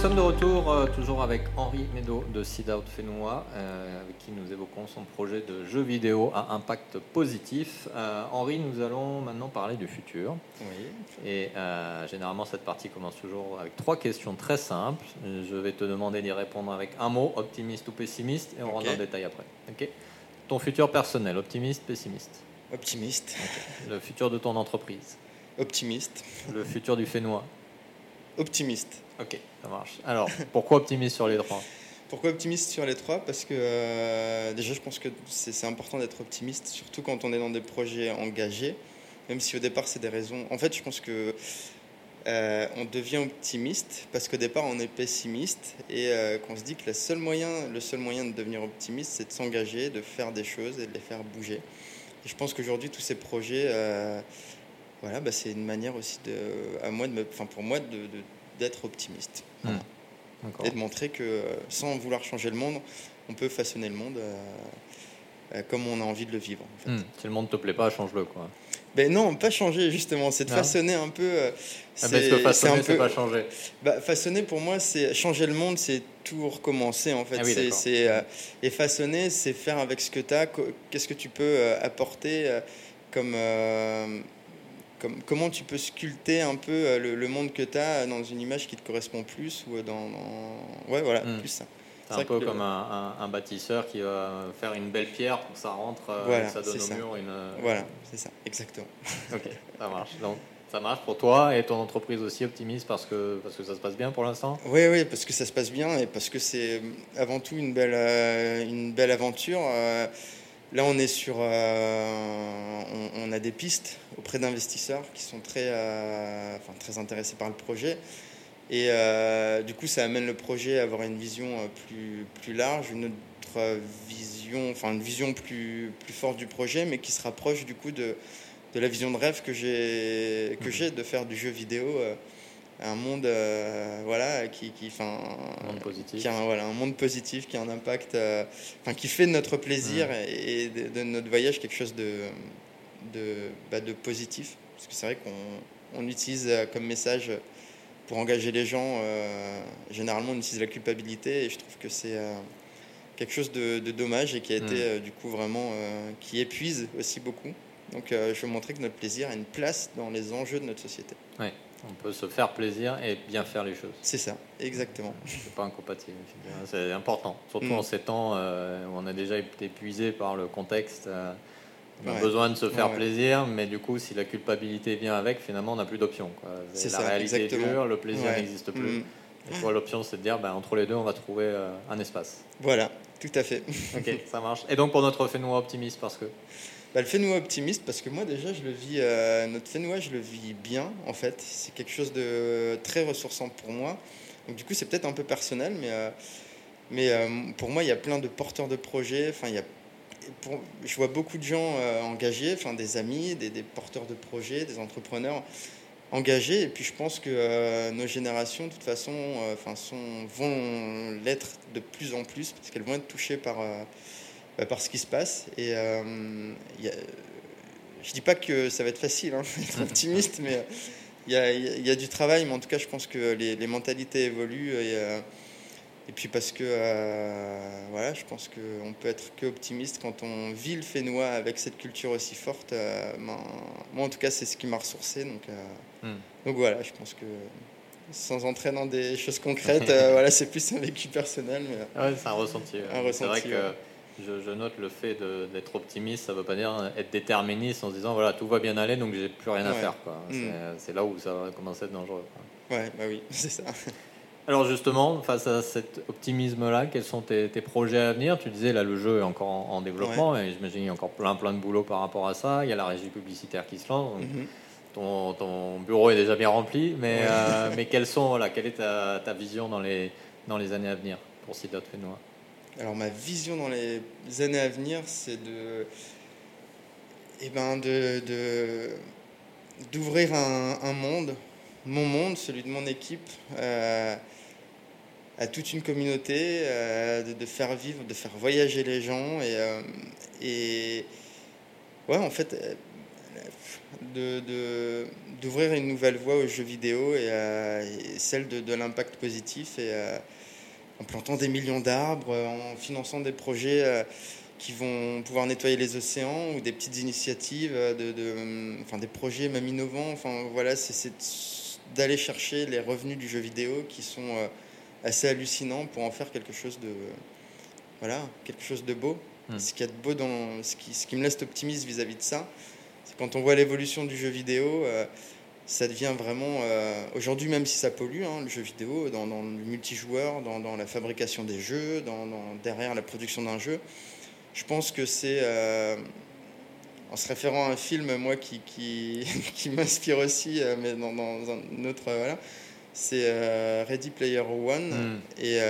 Sommes de retour euh, toujours avec Henri Médo de Seed Out Fénois, euh, avec qui nous évoquons son projet de jeu vidéo à impact positif. Euh, Henri, nous allons maintenant parler du futur. Oui. Et généralement, cette partie commence toujours avec trois questions très simples. Je vais te demander d'y répondre avec un mot, optimiste ou pessimiste, et on Ok. rentre dans le détail après. Ok Ton futur personnel, optimiste, pessimiste? Optimiste. Le futur de ton entreprise? Optimiste. Le futur du Fénois. Optimiste. Ok, ça marche. Alors, pourquoi optimiste sur les trois? Pourquoi optimiste sur les trois? Parce que euh, déjà, je pense que c'est important d'être optimiste, surtout quand on est dans des projets engagés, même si au départ, c'est des raisons. En fait, je pense que euh, on devient optimiste parce qu'au départ, on est pessimiste et euh, qu'on se dit que le seul moyen, le seul moyen de devenir optimiste, c'est de s'engager, de faire des choses et de les faire bouger. Et je pense qu'aujourd'hui, tous ces projets, voilà, bah, c'est une manière aussi de, à moi de me, pour moi, de- d'être optimiste. Voilà D'accord. et de montrer que euh, sans vouloir changer le monde, on peut façonner le monde euh, euh, comme on a envie de le vivre. en fait. Hmm, Si le monde te plaît pas, change-le quoi. Ben non, pas changer justement, c'est de Non. façonner un peu. euh, Ah, parce que c'est façonner, un c'est peu- pas changer. bah, façonner pour moi, c'est changer le monde, c'est tout recommencer en fait. Ah oui, c'est, euh, et façonner, c'est faire avec ce que tu as, qu'est-ce que tu peux apporter comme, comme. Comment tu peux sculpter un peu euh, le, le monde que tu as dans une image qui te correspond plus ou dans. dans- Ouais, voilà, Hmm. plus ça. C'est un peu comme un, un- un bâtisseur qui va faire une belle pierre pour que ça rentre, euh, Voilà, ça donne au ça. mur une. Voilà, c'est ça, exactement. Ok, ça marche. Donc, ça marche pour toi et ton entreprise aussi optimiste parce que, parce que ça se passe bien pour l'instant? Oui, oui, parce que ça se passe bien et parce que c'est euh, avant tout une belle, euh, une belle aventure. Euh, Là, on est sur, euh, on, on a des pistes auprès d'investisseurs qui sont très, euh, enfin, très intéressés par le projet. Et euh, du coup, ça amène le projet à avoir une vision plus, plus large, une autre vision, enfin une vision plus, plus forte du projet, mais qui se rapproche du coup de, de la vision de rêve que j'ai, que Mhm. j'ai de faire du jeu vidéo un monde, euh, voilà, qui, qui, enfin, Un monde positif. qui a voilà, un monde positif, qui a un impact, euh, enfin, qui fait de notre plaisir et, et de, de notre voyage quelque chose de, de, bah, de positif. Parce que c'est vrai qu'on on utilise euh, comme message pour engager les gens, euh, généralement on utilise la culpabilité et je trouve que c'est quelque chose de, de dommage et qui a été du coup vraiment, qui épuise aussi beaucoup. Donc je veux montrer que notre plaisir a une place dans les enjeux de notre société. Ouais. On peut se faire plaisir et bien faire les choses. C'est ça, exactement. C'est pas incompatible. C'est important, surtout mm. en ces temps euh, où on a déjà été épuisé par le contexte. Euh, on a besoin de se faire plaisir, mais du coup, si la culpabilité vient avec, finalement, on n'a plus d'option. C'est la ça, réalité exactement. est dure, le plaisir n'existe plus. Mm. Et l'option, c'est de dire, ben, entre les deux, on va trouver euh, un espace. Voilà, tout à fait. ok, ça marche. Et donc, pour notre Fénois optimiste, parce que bah, le Fénois optimiste, parce que moi déjà, je le vis, euh, notre Fénois, je le vis bien, en fait. C'est quelque chose de très ressourçant pour moi. Donc, du coup, c'est peut-être un peu personnel, mais, euh, mais euh, pour moi, il y a plein de porteurs de projets. Enfin, je vois beaucoup de gens engagés, enfin, des amis, des, des, porteurs de projets, des entrepreneurs engagés. Et puis, je pense que nos générations, de toute façon, enfin, sont, vont l'être de plus en plus, parce qu'elles vont être touchées par euh, par ce qui se passe. Et euh, y a, je dis pas que ça va être facile, hein, être optimiste, mais il y, a, il y, a, du travail, mais en tout cas, je pense que les, les mentalités évoluent. Et, euh, et puis parce que, voilà, je pense qu'on peut être que optimiste quand on vit le Fénois avec cette culture aussi forte. Ben, moi, en tout cas, c'est ce qui m'a ressourcé. Donc, hmm. donc voilà, je pense que sans entrer dans des choses concrètes, voilà, c'est plus un vécu personnel. Mais, ouais, c'est un ressenti. Un ressenti c'est vrai que je, note le fait d'être optimiste, ça ne veut pas dire être déterministe en se disant voilà tout va bien aller donc j'ai plus rien à faire. Mm. C'est là où ça va commencer à être dangereux. Ouais, bah oui, c'est ça. Alors justement, face à cet optimisme-là, quels sont tes, projets à venir? Tu disais là le jeu est encore en, développement et j'imagine qu'il y a encore plein plein de boulot par rapport à ça. Il y a la régie publicitaire qui se lance. Mm-hmm. ton, ton, bureau est déjà bien rempli, mais, euh, mais quelles sont, voilà, quelle est ta, ta, vision dans les, dans les années à venir pour Cidotte Fénois alors ma vision dans les années à venir, c'est eh ben d'ouvrir un, monde, mon monde, celui de mon équipe, euh, à toute une communauté, euh, de, faire vivre, de faire voyager les gens et, euh, et ouais, en fait, d'ouvrir une nouvelle voie aux jeux vidéo et, celle de, de l'impact positif et en plantant des millions d'arbres, en finançant des projets euh, qui vont pouvoir nettoyer les océans ou des petites initiatives, euh, de, enfin des projets même innovants. Enfin voilà, c'est d'aller chercher les revenus du jeu vidéo qui sont euh, assez hallucinants pour en faire quelque chose de voilà quelque chose de beau. Hmm. Ce qui de beau dans ce qui, ce qui me laisse optimiste vis-à-vis de ça, c'est quand on voit l'évolution du jeu vidéo ça devient vraiment. Euh, aujourd'hui, même si ça pollue, hein, le jeu vidéo, dans, le multijoueur, dans, dans, la fabrication des jeux, dans, derrière la production d'un jeu, je pense que c'est. Euh, en se référant à un film, moi, qui, qui, qui m'inspire aussi, euh, mais dans, un autre. voilà, c'est Ready Player One. Hmm. Et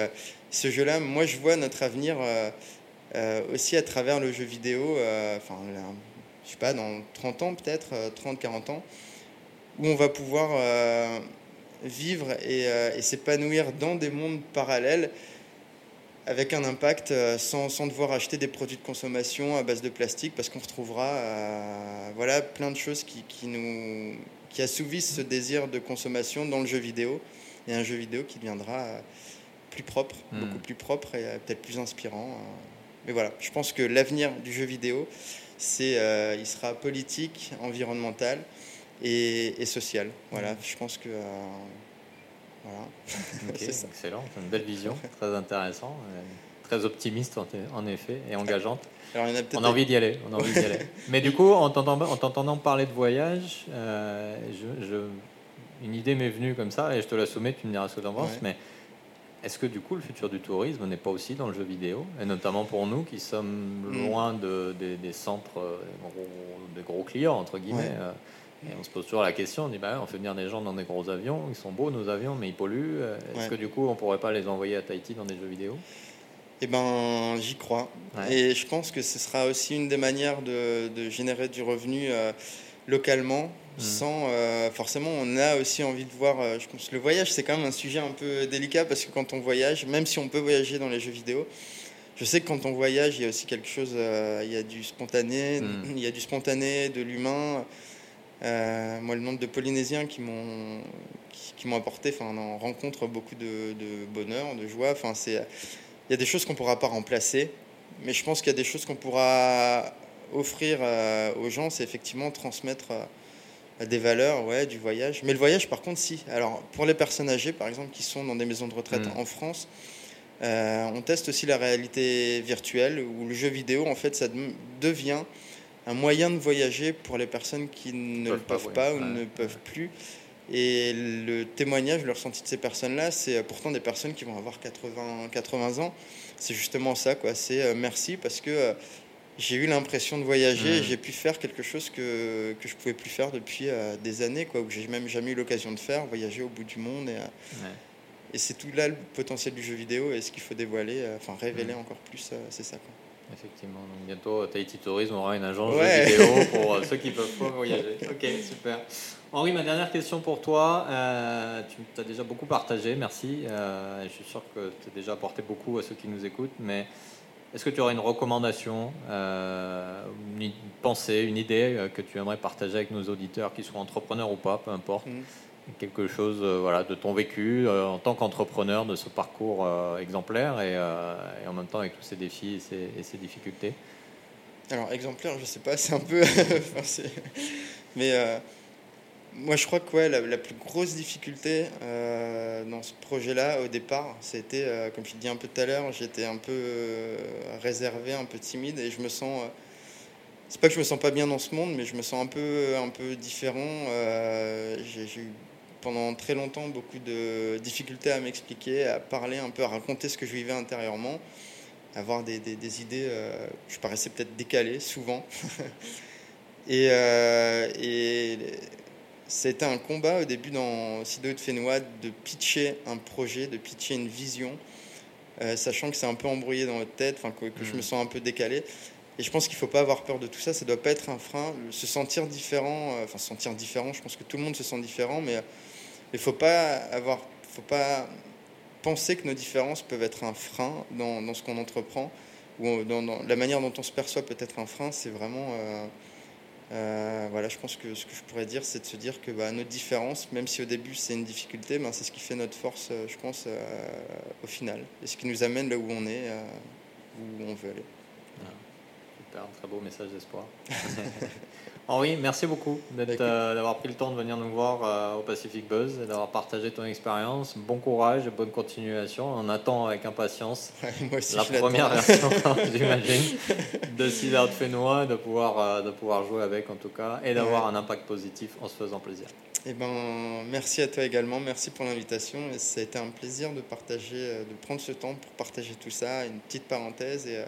ce jeu-là, moi, je vois notre avenir aussi à travers le jeu vidéo, enfin, je sais pas, dans 30 ans peut-être, 30-40 ans où on va pouvoir euh, vivre euh, et, s'épanouir dans des mondes parallèles avec un impact euh, sans, sans, devoir acheter des produits de consommation à base de plastique parce qu'on retrouvera voilà, plein de choses qui, qui, nous, qui assouvissent ce désir de consommation dans le jeu vidéo et un jeu vidéo qui deviendra plus propre, hmm. beaucoup plus propre et peut-être plus inspirant. Mais voilà, je pense que l'avenir du jeu vidéo, c'est, il sera politique, environnemental et, social. Voilà, je pense que. Euh, voilà. excellent, une belle vision, très intéressant, euh, très optimiste en, effet et engageante. on a envie d'y aller, on a envie d'y aller. Mais du coup, en t'entendant parler de voyage, euh, je, une idée m'est venue comme ça et je te la soumets, tu me diras ce que tu en penses. Mais est-ce que du coup, le futur du tourisme n'est pas aussi dans le jeu vidéo Et notamment pour nous qui sommes mm. loin de, des centres, des gros, clients, entre guillemets. Et on se pose toujours la question, on dit bah, on fait venir des gens dans des gros avions, ils sont beaux nos avions, mais ils polluent. Euh, est-ce que du coup on pourrait pas les envoyer à Tahiti dans des jeux vidéo? Eh ben j'y crois. Et je pense que ce sera aussi une des manières de, de générer du revenu euh, localement, mmh. sans euh, forcément on a aussi envie de voir. je pense le voyage c'est quand même un sujet un peu délicat parce que quand on voyage, même si on peut voyager dans les jeux vidéo, je sais que quand on voyage, il y a aussi quelque chose, il y a du spontané, mmh. il y a du spontané, de l'humain. Euh, moi, le nombre de Polynésiens qui m'ont qui, m'ont apporté, enfin, on en rencontre beaucoup de, bonheur, de joie. Enfin, c'est, il y a des choses qu'on pourra pas remplacer, mais je pense qu'il y a des choses qu'on pourra offrir euh, aux gens, c'est effectivement transmettre euh, des valeurs, ouais, du voyage. Mais le voyage, par contre, si. Alors, pour les personnes âgées, par exemple, qui sont dans des maisons de retraite Mm. en France, on teste aussi la réalité virtuelle, où le jeu vidéo, en fait, ça de- devient un moyen de voyager pour les personnes qui ne Peuvent le pas, peuvent oui. pas ou Ouais. ne peuvent plus. Et le témoignage, le ressenti de ces personnes-là, c'est euh, pourtant des personnes qui vont avoir 80, 80 ans. C'est justement ça, quoi. C'est euh, merci parce que euh, j'ai eu l'impression de voyager, et Mm. j'ai pu faire quelque chose que, que je pouvais plus faire depuis euh, des années, quoi, ou que j'ai même jamais eu l'occasion de faire, voyager au bout du monde. Et, Ouais. et c'est tout là le potentiel du jeu vidéo et ce qu'il faut dévoiler, enfin révéler Mm. encore plus, c'est ça. Quoi. Effectivement, donc bientôt Tahiti Tourisme aura une agence Ouais. vidéo pour euh, ceux qui peuvent pas voyager. Ok, super. Henri, ma dernière question pour toi. Euh, tu as déjà beaucoup partagé, merci. Euh, je suis sûr que tu as déjà apporté beaucoup à ceux qui nous écoutent, mais est-ce que tu aurais une recommandation, euh, une pensée, une idée euh, que tu aimerais partager avec nos auditeurs, qu'ils soient entrepreneurs ou pas, peu importe Mm. Quelque chose euh, voilà, de ton vécu euh, en tant qu'entrepreneur, de ce parcours euh, exemplaire et, en même temps avec tous ces défis et ces, difficultés. Alors exemplaire, je sais pas, c'est un peu... enfin, Mais moi je crois que ouais, la, plus grosse difficulté dans ce projet-là au départ, c'était, comme je dis un peu tout à l'heure, j'étais un peu réservé, un peu timide et je me sens... c'est pas que je me sens pas bien dans ce monde, mais je me sens un peu, un peu différent. J'ai eu pendant très longtemps beaucoup de difficultés à m'expliquer, à parler un peu, à raconter ce que je vivais intérieurement, avoir des, des- des idées. euh, je paraissais peut-être décalé souvent. et, euh, et c'était un combat au début dans Sido de Fénois de pitcher un projet, de pitcher une vision, euh, sachant que c'est un peu embrouillé dans votre tête, enfin, que, que je Mm. me sens un peu décalé. Et je pense qu'il ne faut pas avoir peur de tout ça, ça ne doit pas être un frein. Se sentir différent, euh, enfin se sentir différent, je pense que tout le monde se sent différent, mais euh, il ne faut pas avoir, faut pas penser que nos différences peuvent être un frein dans, ce qu'on entreprend, ou dans, la manière dont on se perçoit peut être un frein, c'est vraiment... euh, euh, voilà, je pense que ce que je pourrais dire, c'est de se dire que bah, nos différences, même si au début c'est une difficulté, ben, c'est ce qui fait notre force, euh, je pense, au final. Et ce qui nous amène là où on est, où on veut aller. Super, très beau message d'espoir. Henri, merci beaucoup Écoute. euh, d'avoir pris le temps de venir nous voir euh, au Pacific Buzz et d'avoir partagé ton expérience. Bon courage et bonne continuation. On attend avec impatience Moi aussi, la première version, j'imagine, de Siddharth de Fénois, de pouvoir, euh, de pouvoir jouer avec en tout cas, et d'avoir un impact positif en se faisant plaisir. Eh ben, merci à toi également, merci pour l'invitation. Et ça a été un plaisir de partager, de prendre ce temps pour partager tout ça, une petite parenthèse et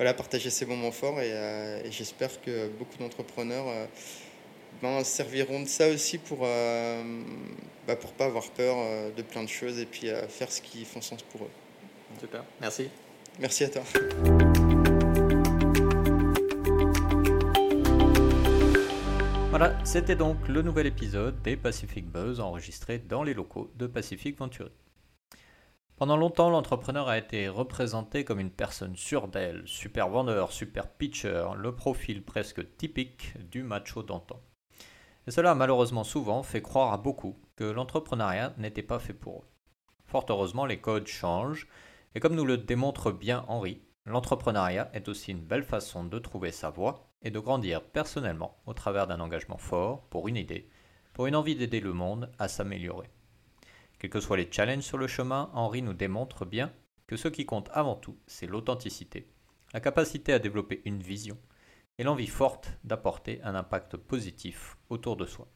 voilà, partager ces moments forts. Et, euh, et j'espère que beaucoup d'entrepreneurs euh, ben, serviront de ça aussi pour euh, bah, pour pas avoir peur euh, de plein de choses et puis euh, faire ce qui font sens pour eux. Super, merci. Merci à toi. Voilà, c'était donc le nouvel épisode des Pacific Buzz enregistré dans les locaux de Pacific Venturi. Pendant longtemps, l'entrepreneur a été représenté comme une personne sûre d'elle, super vendeur, super pitcher, le profil presque typique du macho d'antan. Et cela a malheureusement souvent fait croire à beaucoup que l'entrepreneuriat n'était pas fait pour eux. Fort heureusement, les codes changent, et comme nous le démontre bien Henri, l'entrepreneuriat est aussi une belle façon de trouver sa voie et de grandir personnellement au travers d'un engagement fort pour une idée, pour une envie d'aider le monde à s'améliorer. Quels que soient les challenges sur le chemin, Henri nous démontre bien que ce qui compte avant tout, c'est l'authenticité, la capacité à développer une vision et l'envie forte d'apporter un impact positif autour de soi.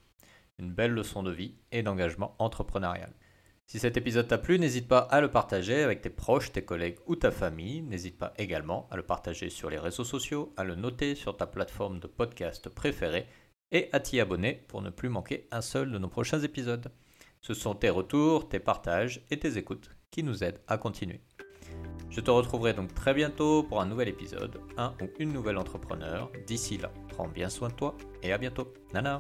Une belle leçon de vie et d'engagement entrepreneurial. Si cet épisode t'a plu, n'hésite pas à le partager avec tes proches, tes collègues ou ta famille. N'hésite pas également à le partager sur les réseaux sociaux, à le noter sur ta plateforme de podcast préférée et à t'y abonner pour ne plus manquer un seul de nos prochains épisodes. Ce sont tes retours, tes partages et tes écoutes qui nous aident à continuer. Je te retrouverai donc très bientôt pour un nouvel épisode, un ou une nouvelle entrepreneur. D'ici là, prends bien soin de toi et à bientôt. Nana